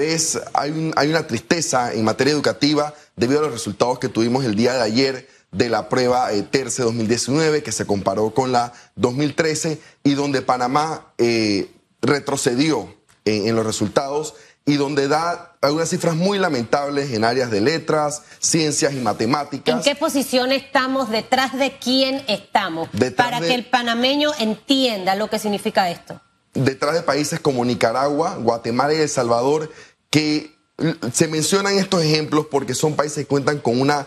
vez hay, hay una tristeza en materia educativa debido a los resultados que tuvimos el día de ayer de la prueba eh, TERCE 2019 que se comparó con la 2013 y donde Panamá eh, retrocedió en, los resultados y donde da algunas cifras muy lamentables en áreas de letras, ciencias y matemáticas. ¿En qué posición estamos? ¿Detrás de quién estamos? para que el panameño entienda lo que significa esto. Detrás de países como Nicaragua, Guatemala y El Salvador, que se mencionan estos ejemplos porque son países que cuentan con una,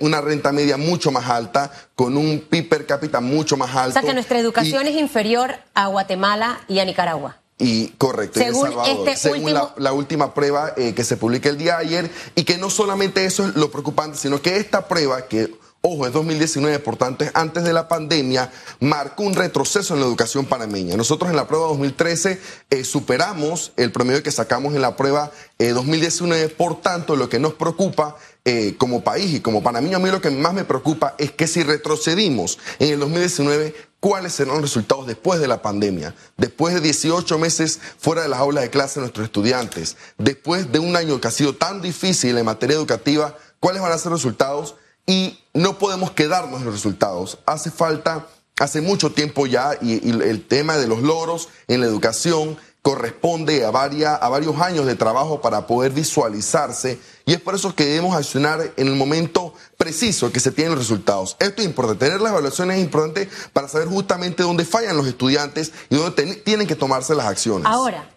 una renta media mucho más alta, con un PIB per cápita mucho más alto. O sea que nuestra educación es inferior a Guatemala y a Nicaragua. Y correcto, según, este según la, última prueba eh, que se publica el día de ayer, y que no solamente eso es lo preocupante, sino que esta prueba que ojo, es 2019, por tanto es antes de la pandemia, marcó un retroceso en la educación panameña. Nosotros en la prueba 2013 eh, superamos el promedio que sacamos en la prueba 2019, eh, por tanto lo que nos preocupa eh, como país y como panameño, a mí lo que más me preocupa es que si retrocedimos en el 2019, ¿cuáles serán los resultados después de la pandemia? Después de 18 meses fuera de las aulas de clase de nuestros estudiantes, después de un año que ha sido tan difícil en materia educativa, ¿cuáles van a ser los resultados? Y no podemos quedarnos en los resultados. Hace falta, hace mucho tiempo ya, y, el tema de los logros en la educación corresponde a, a varios años de trabajo para poder visualizarse y es por eso que debemos accionar en el momento preciso que se tienen los resultados. Esto es importante, tener las evaluaciones es importante para saber justamente dónde fallan los estudiantes y dónde tienen que tomarse las acciones. Ahora,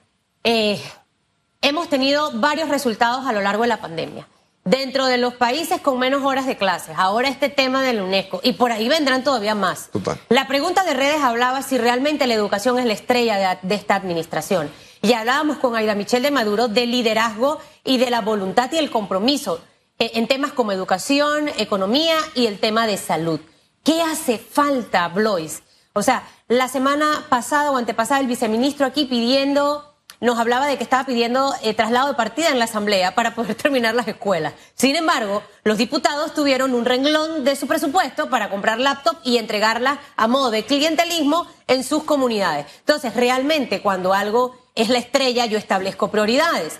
eh, hemos tenido varios resultados a lo largo de la pandemia dentro de los países con menos horas de clases. Ahora este tema del UNESCO. Y por ahí vendrán todavía más. La pregunta de redes hablaba si realmente la educación es la estrella de, esta administración. Y hablábamos con Aida Michel de Maduro del liderazgo y de la voluntad y el compromiso eh, en temas como educación, economía y el tema de salud. ¿Qué hace falta, Blois? O sea, la semana pasada o antepasada el viceministro aquí pidiendo nos hablaba de que estaba pidiendo eh, traslado de partida en la Asamblea para poder terminar las escuelas. Sin embargo, los diputados tuvieron un renglón de su presupuesto para comprar laptop y entregarlas a modo de clientelismo en sus comunidades. Entonces, realmente cuando algo es la estrella, yo establezco prioridades.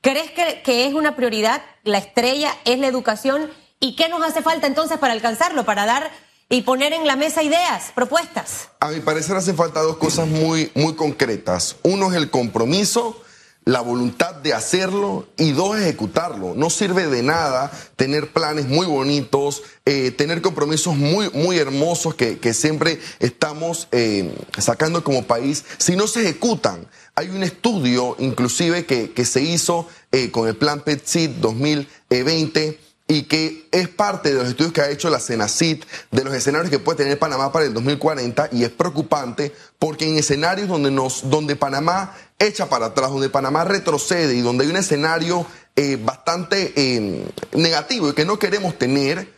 ¿Crees que, que es una prioridad? La estrella es la educación. ¿Y qué nos hace falta entonces para alcanzarlo? Para dar y poner en la mesa ideas, propuestas. A mi parecer hacen falta dos cosas muy, muy concretas. Uno es el compromiso, la voluntad de hacerlo y dos, ejecutarlo. No sirve de nada tener planes muy bonitos, eh, tener compromisos muy, muy hermosos que, siempre estamos eh, sacando como país si no se ejecutan. Hay un estudio inclusive que, que se hizo eh, con el plan PETSIT 2020 y que es parte de los estudios que ha hecho la CENACIT de los escenarios que puede tener Panamá para el 2040 y es preocupante porque en escenarios donde, nos, donde Panamá echa para atrás, donde Panamá retrocede y donde hay un escenario eh, bastante eh, negativo y que no queremos tener,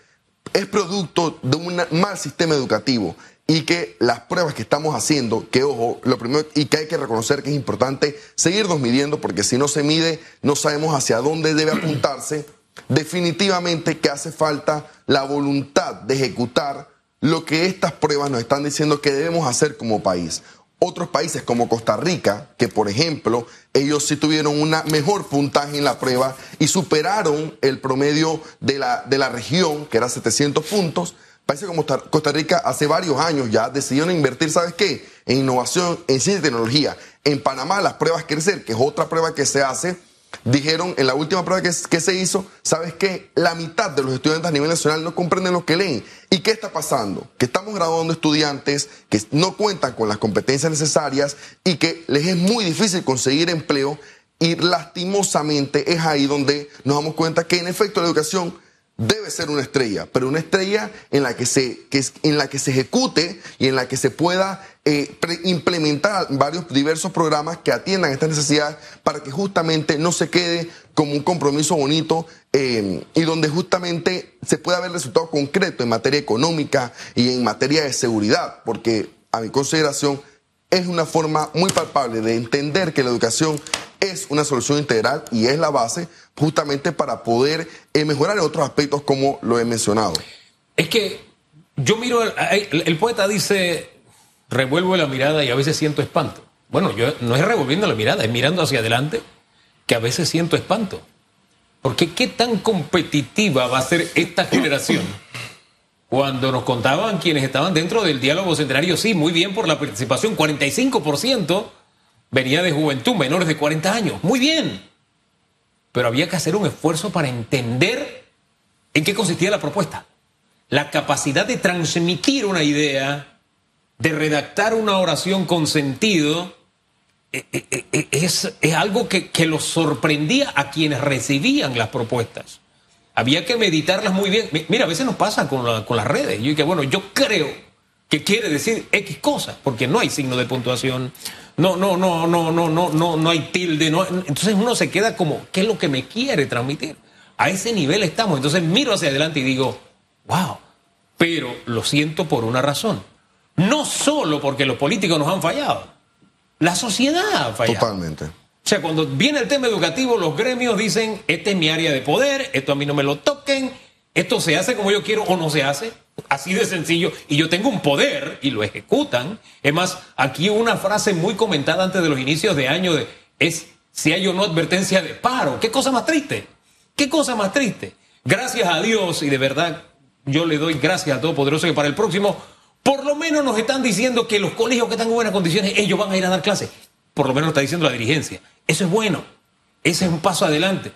es producto de un mal sistema educativo y que las pruebas que estamos haciendo, que ojo, lo primero y que hay que reconocer que es importante seguirnos midiendo porque si no se mide no sabemos hacia dónde debe apuntarse definitivamente que hace falta la voluntad de ejecutar lo que estas pruebas nos están diciendo que debemos hacer como país. Otros países como Costa Rica, que por ejemplo, ellos sí tuvieron una mejor puntaje en la prueba y superaron el promedio de la, de la región, que era 700 puntos. Países como Costa Rica hace varios años ya decidieron invertir, ¿sabes qué? En innovación, en ciencia y tecnología. En Panamá las pruebas Crecer, que es otra prueba que se hace, dijeron en la última prueba que, se hizo, ¿sabes qué? La mitad de los estudiantes a nivel nacional no comprenden lo que leen. ¿Y qué está pasando? Que estamos graduando estudiantes que no cuentan con las competencias necesarias y que les es muy difícil conseguir empleo y lastimosamente es ahí donde nos damos cuenta que en efecto la educación debe ser una estrella, pero una estrella en la que se, que, en la que se ejecute y en la que se pueda eh, implementar varios diversos programas que atiendan estas necesidades para que justamente no se quede como un compromiso bonito eh, y donde justamente se pueda ver resultados concretos en materia económica y en materia de seguridad, porque a mi consideración es una forma muy palpable de entender que la educación es una solución integral y es la base justamente para poder eh, mejorar en otros aspectos como lo he mencionado. Es que yo miro, el, poeta dice, revuelvo la mirada y a veces siento espanto. Bueno, yo no es revolviendo la mirada, es mirando hacia adelante que a veces siento espanto. Porque qué tan competitiva va a ser esta generación cuando nos contaban quienes estaban dentro del diálogo centenario, sí, muy bien por la participación, 45% venía de juventud, menores de 40 años, muy bien. Pero había que hacer un esfuerzo para entender en qué consistía la propuesta. La capacidad de transmitir una idea, de redactar una oración con sentido, eh, eh, eh, es, algo que, que los sorprendía a quienes recibían las propuestas había que meditarlas muy bien. Mira, a veces nos pasa con, las redes. Yo dije, bueno, yo creo que quiere decir X cosas, porque no hay signo de puntuación, no, no, no, no, no, no, no, no hay tilde, entonces uno se queda como, ¿qué es lo que me quiere transmitir? A ese nivel estamos. Entonces miro hacia adelante y digo, wow, pero lo siento por una razón. No solo porque los políticos nos han fallado, la sociedad ha fallado. Totalmente. O sea, cuando viene el tema educativo, los gremios dicen, este es mi área de poder, esto a mí no me lo toquen, esto se hace como yo quiero o no se hace, así de sencillo, y yo tengo un poder y lo ejecutan. Es más, aquí una frase muy comentada antes de los inicios de año de, es si hay o no advertencia de paro. ¿Qué cosa más triste? ¿Qué cosa más triste? Gracias a Dios y de verdad yo le doy gracias a Todopoderoso que para el próximo por lo menos nos están diciendo que los colegios que están en buenas condiciones, ellos van a ir a dar clases. Por lo menos está diciendo la dirigencia. Eso es bueno, ese es un paso adelante.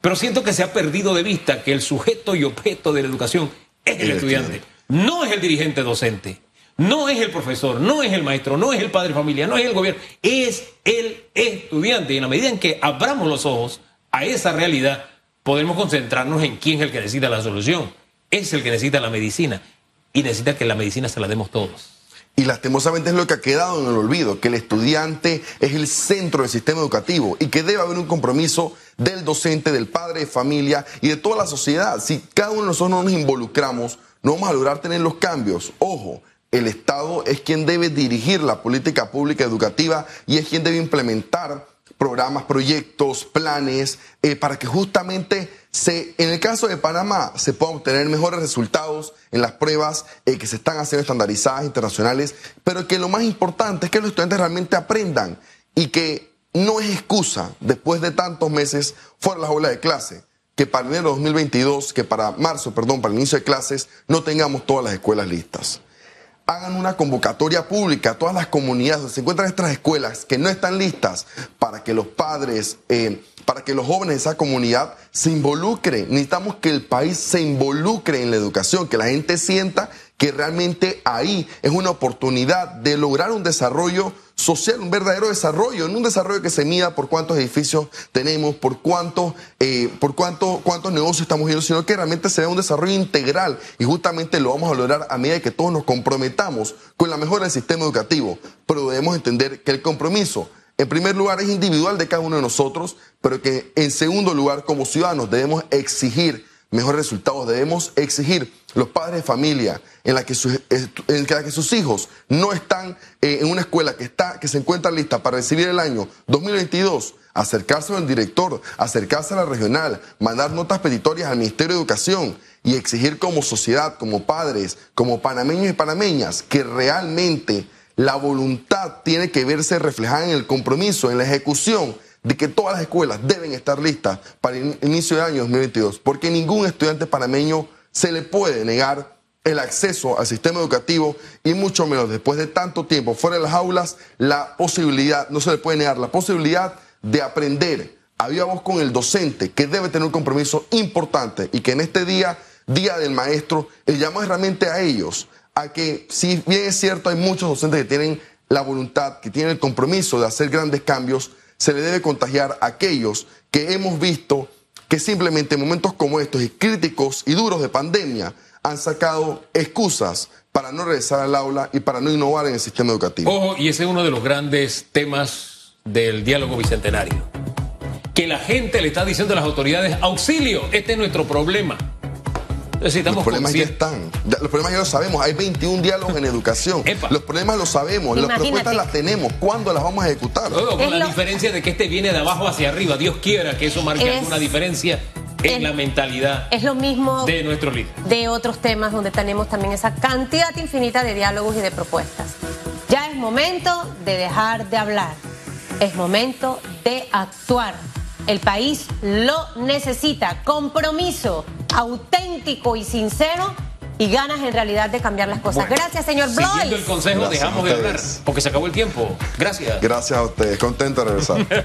Pero siento que se ha perdido de vista que el sujeto y objeto de la educación es el, estudiante, no es el dirigente docente, no es el profesor, no es el maestro, no es el padre de familia, no es el gobierno, es el estudiante. Y en la medida en que abramos los ojos a esa realidad, podemos concentrarnos en quién es el que necesita la solución. Es el que necesita la medicina y necesita que la medicina se la demos todos. Y lastimosamente es lo que ha quedado en el olvido, que el estudiante es el centro del sistema educativo y que debe haber un compromiso del docente, del padre de familia y de toda la sociedad. Si cada uno de nosotros no nos involucramos, no vamos a lograr tener los cambios. Ojo, el Estado es quien debe dirigir la política pública educativa y es quien debe implementar programas, proyectos, planes, eh, para que justamente en el caso de Panamá se puedan obtener mejores resultados en las pruebas eh, que se están haciendo estandarizadas internacionales, pero que lo más importante es que los estudiantes realmente aprendan y que no es excusa, después de tantos meses fuera de las aulas de clase, que para enero de 2022, que para marzo, perdón, para el inicio de clases, no tengamos todas las escuelas listas. Hagan una convocatoria pública a todas las comunidades donde se encuentran estas escuelas que no están listas para que los padres, eh, para que los jóvenes de esa comunidad se involucren. Necesitamos que el país se involucre en la educación, que la gente sienta que realmente ahí es una oportunidad de lograr un desarrollo social, un verdadero desarrollo, no un desarrollo que se mida por cuántos edificios tenemos, por cuántos, eh, por cuánto, cuántos negocios estamos viendo, sino que realmente sea un desarrollo integral y justamente lo vamos a lograr a medida que todos nos comprometamos con la mejora del sistema educativo. Pero debemos entender que el compromiso, en primer lugar, es individual de cada uno de nosotros, pero que en segundo lugar, como ciudadanos, debemos exigir mejores resultados. Debemos exigir los padres de familia en la que sus, que sus hijos no están eh, en una escuela que, está, que se encuentra lista para recibir el año 2022, acercarse al director, acercarse a la regional, mandar notas petitorias al Ministerio de Educación y exigir como sociedad, como padres, como panameños y panameñas, que realmente la voluntad tiene que verse reflejada en el compromiso, en la ejecución de que todas las escuelas deben estar listas para el inicio del año 2022, porque ningún estudiante panameño se le puede negar el acceso al sistema educativo y mucho menos después de tanto tiempo fuera de las aulas, la posibilidad, no se le puede negar la posibilidad de aprender a voz con el docente, que debe tener un compromiso importante y que en este día, Día del Maestro, el llamado es realmente a ellos, a que si bien es cierto hay muchos docentes que tienen la voluntad, que tienen el compromiso de hacer grandes cambios, se le debe contagiar a aquellos que hemos visto que simplemente en momentos como estos y críticos y duros de pandemia han sacado excusas para no regresar al aula y para no innovar en el sistema educativo. Ojo, y ese es uno de los grandes temas del diálogo bicentenario. Que la gente le está diciendo a las autoridades, auxilio, este es nuestro problema los problemas ya están. Los problemas ya los sabemos. Hay 21 diálogos en educación. Los problemas los sabemos. Las propuestas las tenemos. ¿Cuándo las vamos a ejecutar? con la diferencia de que este viene de abajo hacia arriba. Dios quiera que eso marque alguna diferencia en la mentalidad es lo mismo de nuestro líder. De otros temas donde tenemos también esa cantidad infinita de diálogos y de propuestas. Ya es momento de dejar de hablar. Es momento de actuar. El país lo necesita. Compromiso auténtico y sincero y ganas en realidad de cambiar las cosas. Gracias, señor Blois. Siguiendo el consejo, dejamos de hablar porque se acabó el tiempo. Gracias. Gracias a ustedes. Contento de regresar.